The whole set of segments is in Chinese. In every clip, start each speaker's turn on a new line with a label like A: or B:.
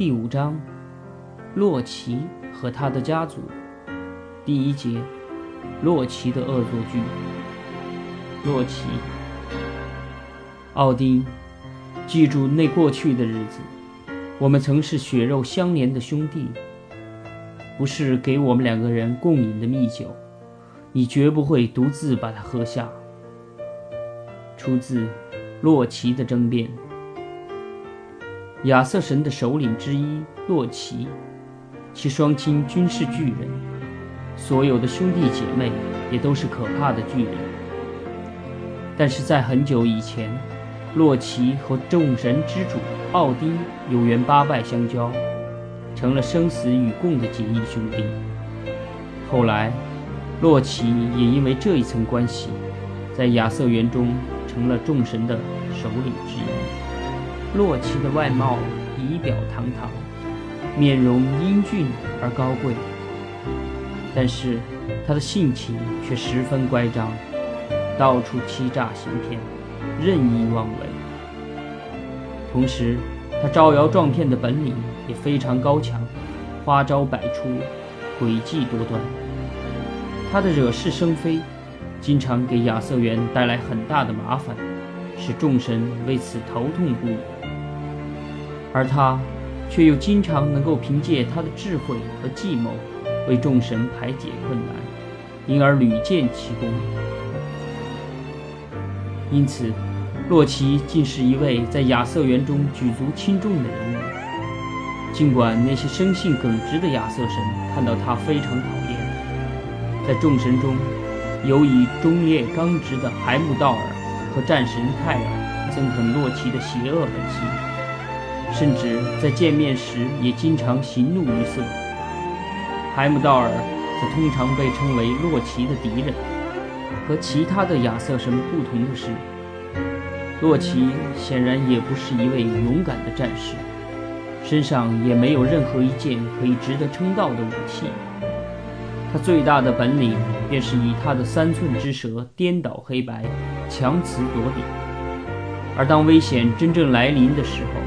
A: 第五章：洛奇和他的家族。第一节：洛奇的恶作剧。洛奇，奥丁，记住那过去的日子，我们曾是血肉相连的兄弟。不是给我们两个人共饮的蜜酒，你绝不会独自把它喝下。出自《洛奇的争辩》。亚瑟神的首领之一洛奇，其双亲均是巨人，所有的兄弟姐妹也都是可怕的巨人。但是在很久以前，洛奇和众神之主奥丁有缘八拜相交，成了生死与共的结义兄弟。后来，洛奇也因为这一层关系，在亚瑟园中成了众神的首领之一。洛奇的外貌仪表堂堂，面容英俊而高贵，但是他的性情却十分乖张，到处欺诈行骗，任意妄为。同时，他招摇撞骗的本领也非常高强，花招百出，诡计多端。他的惹是生非，经常给亚瑟园带来很大的麻烦，使众神为此头痛不已。而他，却又经常能够凭借他的智慧和计谋，为众神排解困难，因而屡建奇功。因此，洛奇竟是一位在亚瑟园中举足轻重的人物。尽管那些生性耿直的亚瑟神看到他非常讨厌，在众神中，尤以忠烈刚直的海姆道尔和战神泰尔憎恨洛奇的邪恶本性。甚至在见面时也经常喜怒于色。海姆道尔则通常被称为洛奇的敌人。和其他的亚瑟神不同的是，洛奇显然也不是一位勇敢的战士，身上也没有任何一件可以值得称道的武器。他最大的本领便是以他的三寸之舌颠倒黑白，强词夺理。而当危险真正来临的时候，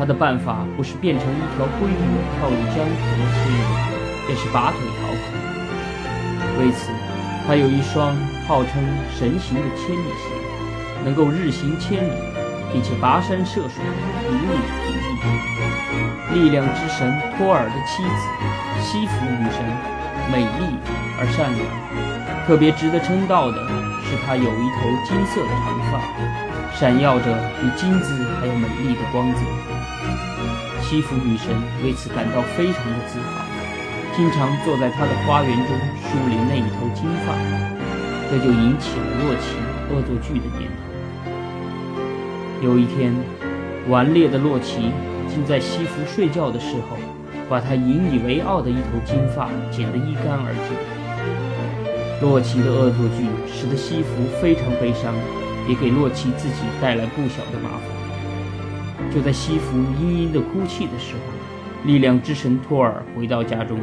A: 他的办法不是变成一条鲑鱼跳入江河吃鱼，便是拔腿逃跑。为此，他有一双号称神行的千里鞋，能够日行千里，并且跋山涉水，如履平地。力量之神托尔的妻子西弗女神，美丽而善良。特别值得称道的是，她有一头金色的长发，闪耀着比金子还要美丽的光泽。西服女神为此感到非常的自豪，经常坐在她的花园中梳理那一头金发，这就引起了洛奇恶作剧的念头。有一天，顽劣的洛奇竟在西服睡觉的时候，把他引以为傲的一头金发剪得一干二净。洛奇的恶作剧使得西服非常悲伤，也给洛奇自己带来不小的麻烦。就在西服嘤嘤地哭泣的时候，力量之神托尔回到家中。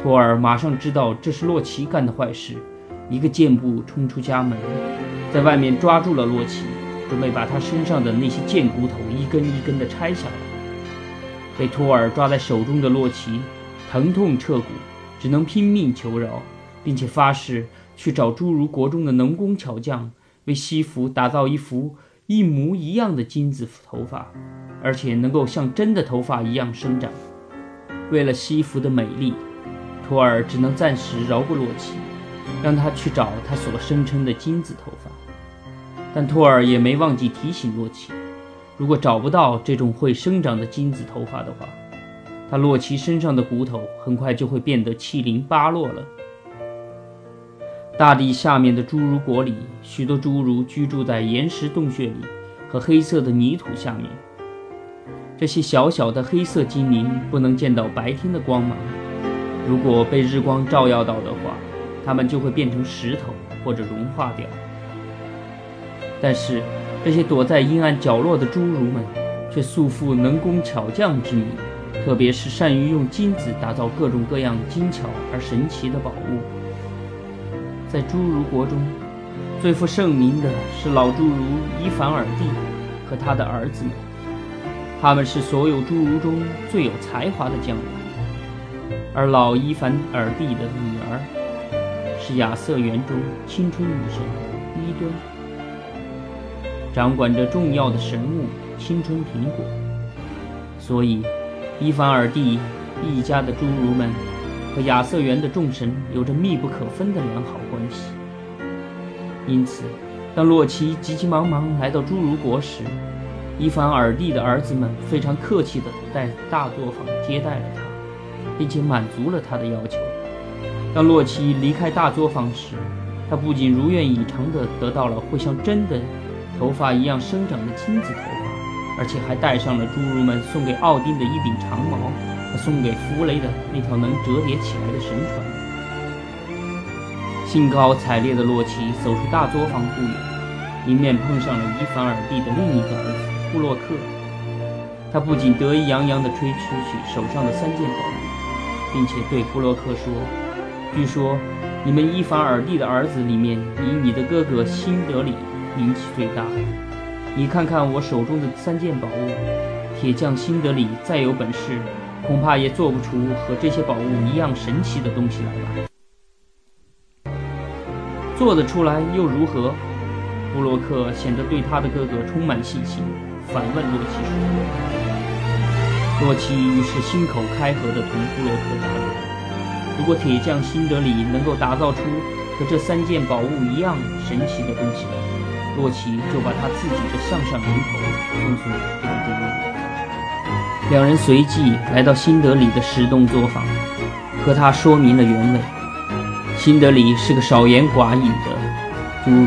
A: 托尔马上知道这是洛奇干的坏事，一个箭步冲出家门，在外面抓住了洛奇，准备把他身上的那些贱骨头一根一根地拆下来。被托尔抓在手中的洛奇疼痛彻骨，只能拼命求饶，并且发誓去找侏儒国中的能工巧匠，为西服打造一幅。一模一样的金子头发，而且能够像真的头发一样生长。为了西服的美丽，托尔只能暂时饶过洛奇，让他去找他所声称的金子头发。但托尔也没忘记提醒洛奇，如果找不到这种会生长的金子头发的话，他洛奇身上的骨头很快就会变得七零八落了。大地下面的侏儒国里，许多侏儒居住在岩石洞穴里和黑色的泥土下面。这些小小的黑色精灵不能见到白天的光芒，如果被日光照耀到的话，它们就会变成石头或者融化掉。但是，这些躲在阴暗角落的侏儒们却素负能工巧匠之名，特别是善于用金子打造各种各样精巧而神奇的宝物。在侏儒国中，最负盛名的是老侏儒伊凡尔蒂和他的儿子们。他们是所有侏儒中最有才华的将领，而老伊凡尔帝的女儿是亚瑟园中青春女神伊敦，掌管着重要的神物青春苹果，所以伊凡尔帝一家的侏儒们和亚瑟园的众神有着密不可分的良好关系。因此，当洛奇急急忙忙来到侏儒国时，伊凡尔蒂的儿子们非常客气地在大作坊接待了他，并且满足了他的要求。当洛奇离开大作坊时，他不仅如愿以偿地得到了会像真的头发一样生长的金子头发，而且还戴上了侏儒们送给奥丁的一柄长矛送给弗雷的那条能折叠起来的神船。兴高采烈的洛奇走出大作坊不远，迎面碰上了伊凡尔蒂的另一个儿子。布洛克，他不仅得意洋洋地吹嘘起手上的三件宝物，并且对布洛克说：“据说你们伊凡尔蒂的儿子里面，以你的哥哥辛德里名气最大。你看看我手中的三件宝物，铁匠辛德里再有本事，恐怕也做不出和这些宝物一样神奇的东西来吧？做得出来又如何？”布洛克显得对他的哥哥充满信心。反问洛奇说：“洛奇于是心口开河地同布洛克答道：‘如果铁匠辛德里能够打造出和这三件宝物一样神奇的东西，洛奇就把他自己的项上人头送送给他哥哥。’两人随即来到辛德里的石洞作坊，和他说明了原委。辛德里是个少言寡语的侏儒。”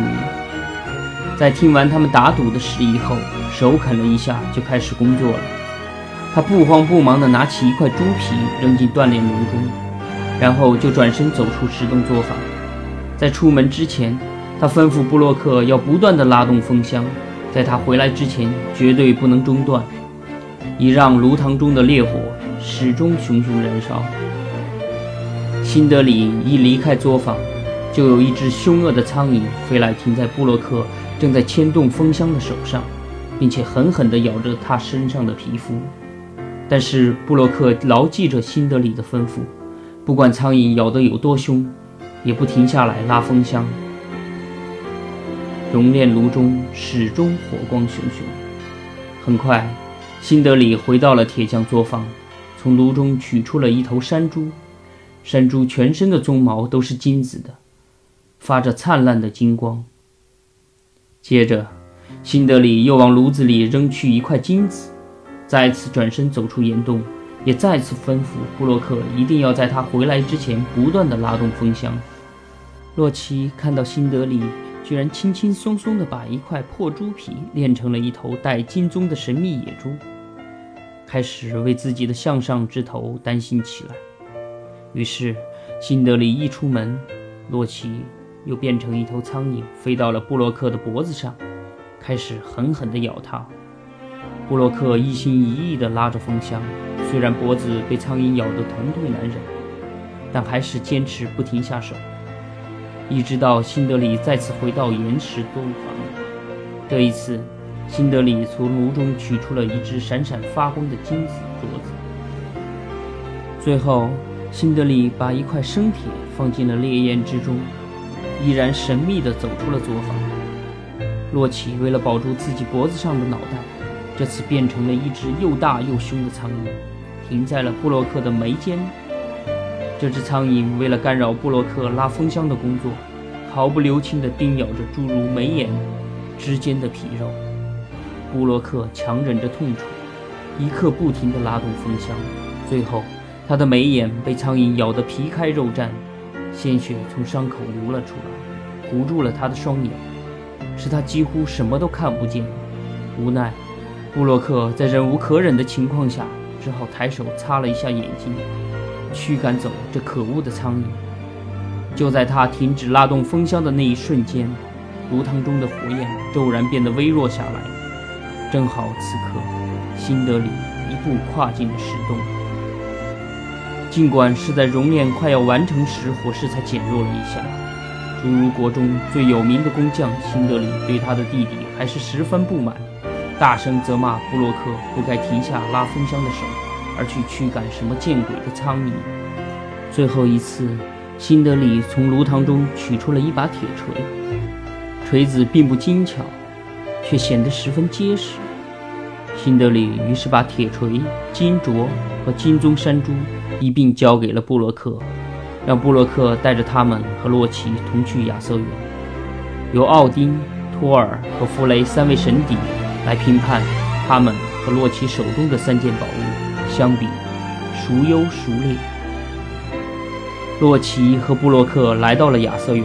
A: 在听完他们打赌的事以后，手啃了一下，就开始工作了。他不慌不忙地拿起一块猪皮扔进锻炼炉中，然后就转身走出石洞作坊。在出门之前，他吩咐布洛克要不断地拉动风箱，在他回来之前绝对不能中断，以让炉膛中的烈火始终熊熊燃烧。辛德里一离开作坊，就有一只凶恶的苍蝇飞来，停在布洛克。正在牵动风箱的手上，并且狠狠地咬着他身上的皮肤。但是布洛克牢记着辛德里的吩咐，不管苍蝇咬得有多凶，也不停下来拉风箱。熔炼炉中始终火光熊熊。很快，辛德里回到了铁匠作坊，从炉中取出了一头山猪。山猪全身的鬃毛都是金子的，发着灿烂的金光。接着，辛德里又往炉子里扔去一块金子，再次转身走出岩洞，也再次吩咐布洛克一定要在他回来之前不断地拉动风箱。洛奇看到辛德里居然轻轻松松地把一块破猪皮炼成了一头带金鬃的神秘野猪，开始为自己的向上之头担心起来。于是，辛德里一出门，洛奇。又变成一头苍蝇，飞到了布洛克的脖子上，开始狠狠地咬他。布洛克一心一意地拉着风箱，虽然脖子被苍蝇咬得疼痛难忍，但还是坚持不停下手。一直到辛德里再次回到岩石洞房，这一次，辛德里从炉中取出了一只闪闪发光的金子镯子。最后，辛德里把一块生铁放进了烈焰之中。依然神秘地走出了作坊。洛奇为了保住自己脖子上的脑袋，这次变成了一只又大又凶的苍蝇，停在了布洛克的眉间。这只苍蝇为了干扰布洛克拉风箱的工作，毫不留情地叮咬着诸如眉眼之间的皮肉。布洛克强忍着痛楚，一刻不停地拉动风箱，最后他的眉眼被苍蝇咬得皮开肉绽。鲜血从伤口流了出来，糊住了他的双眼，使他几乎什么都看不见。无奈，布洛克在忍无可忍的情况下，只好抬手擦了一下眼睛，驱赶走这可恶的苍蝇。就在他停止拉动风箱的那一瞬间，炉膛中的火焰骤然变得微弱下来。正好此刻，辛德里一步跨进了石洞。尽管是在熔炼快要完成时，火势才减弱了一下，侏儒国中最有名的工匠辛德里对他的弟弟还是十分不满，大声责骂布洛克不该停下拉风箱的手，而去驱赶什么见鬼的苍蝇。最后一次，辛德里从炉膛中取出了一把铁锤，锤子并不精巧，却显得十分结实。辛德里于是把铁锤、金镯和金棕山猪一并交给了布洛克，让布洛克带着他们和洛奇同去亚瑟园，由奥丁、托尔和弗雷三位神邸来评判他们和洛奇手中的三件宝物相比孰优孰劣。洛奇和布洛克来到了亚瑟园，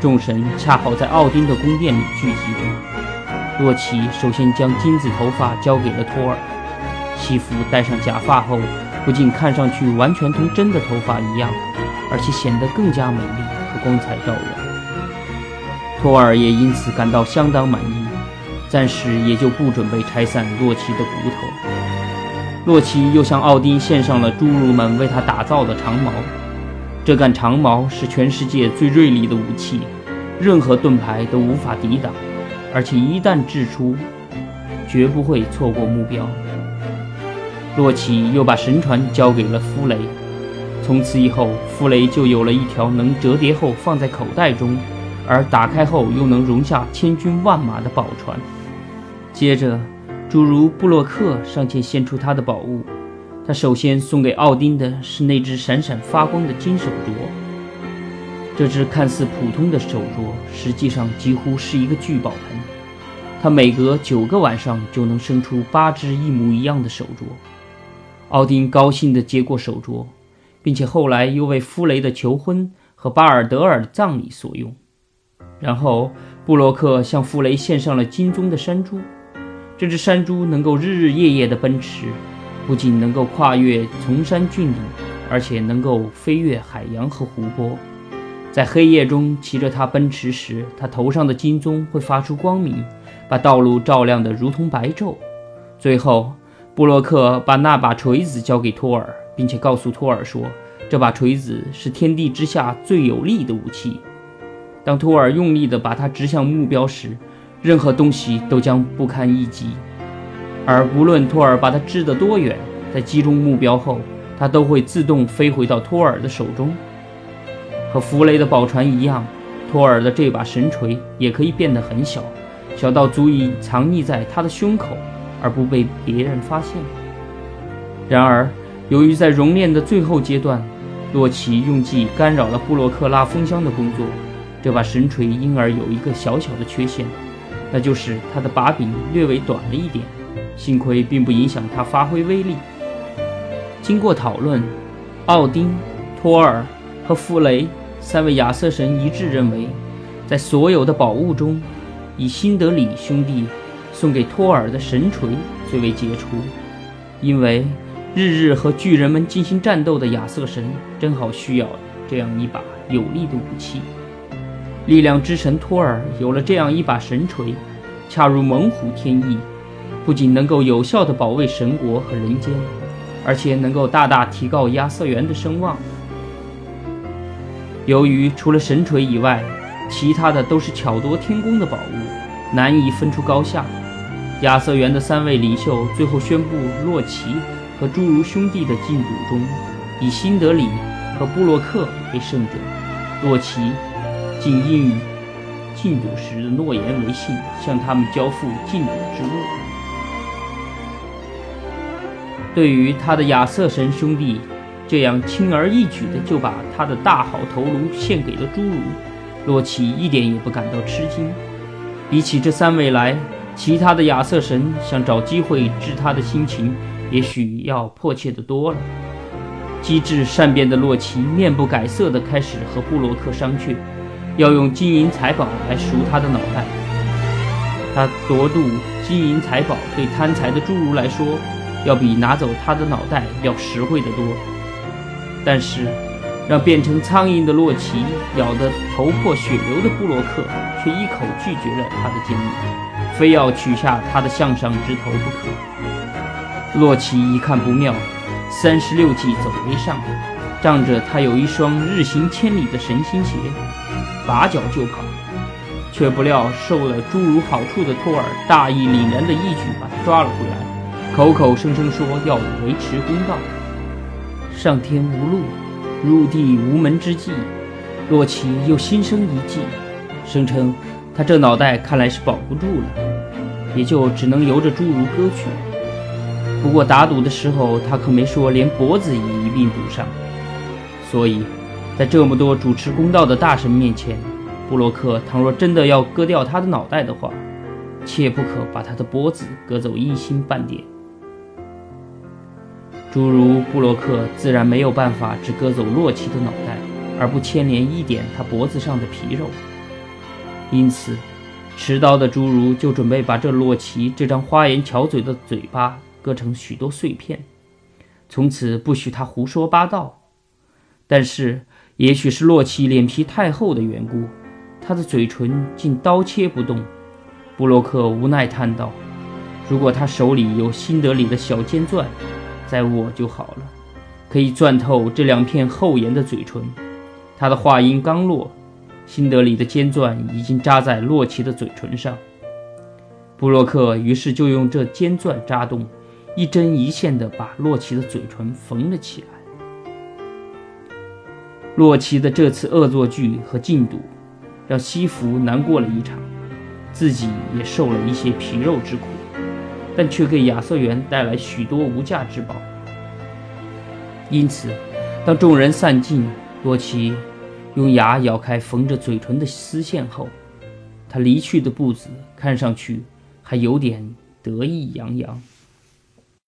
A: 众神恰好在奥丁的宫殿里聚集着。洛奇首先将金子头发交给了托尔，西服戴上假发后，不仅看上去完全同真的头发一样，而且显得更加美丽和光彩照人。托尔也因此感到相当满意，暂时也就不准备拆散洛奇的骨头。洛奇又向奥丁献上了侏儒们为他打造的长矛，这杆长矛是全世界最锐利的武器，任何盾牌都无法抵挡。而且一旦掷出，绝不会错过目标。洛奇又把神船交给了弗雷，从此以后，弗雷就有了一条能折叠后放在口袋中，而打开后又能容下千军万马的宝船。接着，诸如布洛克上前献出他的宝物，他首先送给奥丁的是那只闪闪发光的金手镯。这只看似普通的手镯，实际上几乎是一个聚宝盆。它每隔九个晚上就能生出八只一模一样的手镯。奥丁高兴地接过手镯，并且后来又为夫雷的求婚和巴尔德尔的葬礼所用。然后，布洛克向夫雷献上了金棕的山珠。这只山猪能够日日夜夜地奔驰，不仅能够跨越崇山峻岭，而且能够飞越海洋和湖泊。在黑夜中骑着它奔驰时，它头上的金棕会发出光明，把道路照亮得如同白昼。最后，布洛克把那把锤子交给托尔，并且告诉托尔说：“这把锤子是天地之下最有力的武器。当托尔用力地把它指向目标时，任何东西都将不堪一击。而无论托尔把它掷得多远，在击中目标后，它都会自动飞回到托尔的手中。”和弗雷的宝船一样，托尔的这把神锤也可以变得很小，小到足以藏匿在他的胸口而不被别人发现。然而，由于在熔炼的最后阶段，洛奇用计干扰了布洛克拉风箱的工作，这把神锤因而有一个小小的缺陷，那就是他的把柄略微短了一点。幸亏并不影响他发挥威力。经过讨论，奥丁、托尔和弗雷。三位亚瑟神一致认为，在所有的宝物中，以辛德里兄弟送给托尔的神锤最为杰出，因为日日和巨人们进行战斗的亚瑟神正好需要这样一把有力的武器。力量之神托尔有了这样一把神锤，恰如猛虎添翼，不仅能够有效地保卫神国和人间，而且能够大大提高亚瑟园的声望。由于除了神锤以外，其他的都是巧夺天工的宝物，难以分出高下。亚瑟园的三位领袖最后宣布，洛奇和侏儒兄弟的禁赌中，以辛德里和布洛克为胜者。洛奇竟应以禁赌时的诺言为信，向他们交付禁赌之物。对于他的亚瑟神兄弟。这样轻而易举的就把他的大好头颅献给了侏儒，洛奇一点也不感到吃惊。比起这三位来，其他的亚瑟神想找机会治他的心情，也许要迫切的多了。机智善变的洛奇面不改色的开始和布洛克商榷，要用金银财宝来赎他的脑袋。他夺度金银财宝对贪财的侏儒来说，要比拿走他的脑袋要实惠得多。但是，让变成苍蝇的洛奇咬得头破血流的布洛克却一口拒绝了他的建议，非要取下他的项上之头不可。洛奇一看不妙，三十六计走为上，仗着他有一双日行千里的神心鞋，拔脚就跑。却不料受了侏儒好处的托尔大义凛然的一举把他抓了回来，口口声声说要维持公道。上天无路，入地无门之际，洛奇又心生一计，声称他这脑袋看来是保不住了，也就只能由着侏儒割去。不过打赌的时候，他可没说连脖子也一并赌上，所以，在这么多主持公道的大神面前，布洛克倘若真的要割掉他的脑袋的话，切不可把他的脖子割走一星半点。诸如布洛克自然没有办法只割走洛奇的脑袋，而不牵连一点他脖子上的皮肉，因此，持刀的侏儒就准备把这洛奇这张花言巧嘴的嘴巴。割成许多碎片，从此不许他胡说八道。但是，也许是洛奇脸皮太厚的缘故，他的嘴唇竟刀切不动。布洛克无奈叹道：“如果他手里有辛德里的小尖钻，在握就好了，可以钻透这两片厚严的嘴唇。”他的话音刚落，辛德里的尖钻已经扎在洛奇的嘴唇上。布洛克于是就用这尖钻扎洞。一针一线地把洛奇的嘴唇缝了起来。洛奇的这次恶作剧和禁赌，让西弗难过了一场，自己也受了一些皮肉之苦，但却给亚瑟园带来许多无价之宝。因此，当众人散尽，洛奇用牙咬开缝着嘴唇的丝线后，他离去的步子看上去还有点得意洋洋。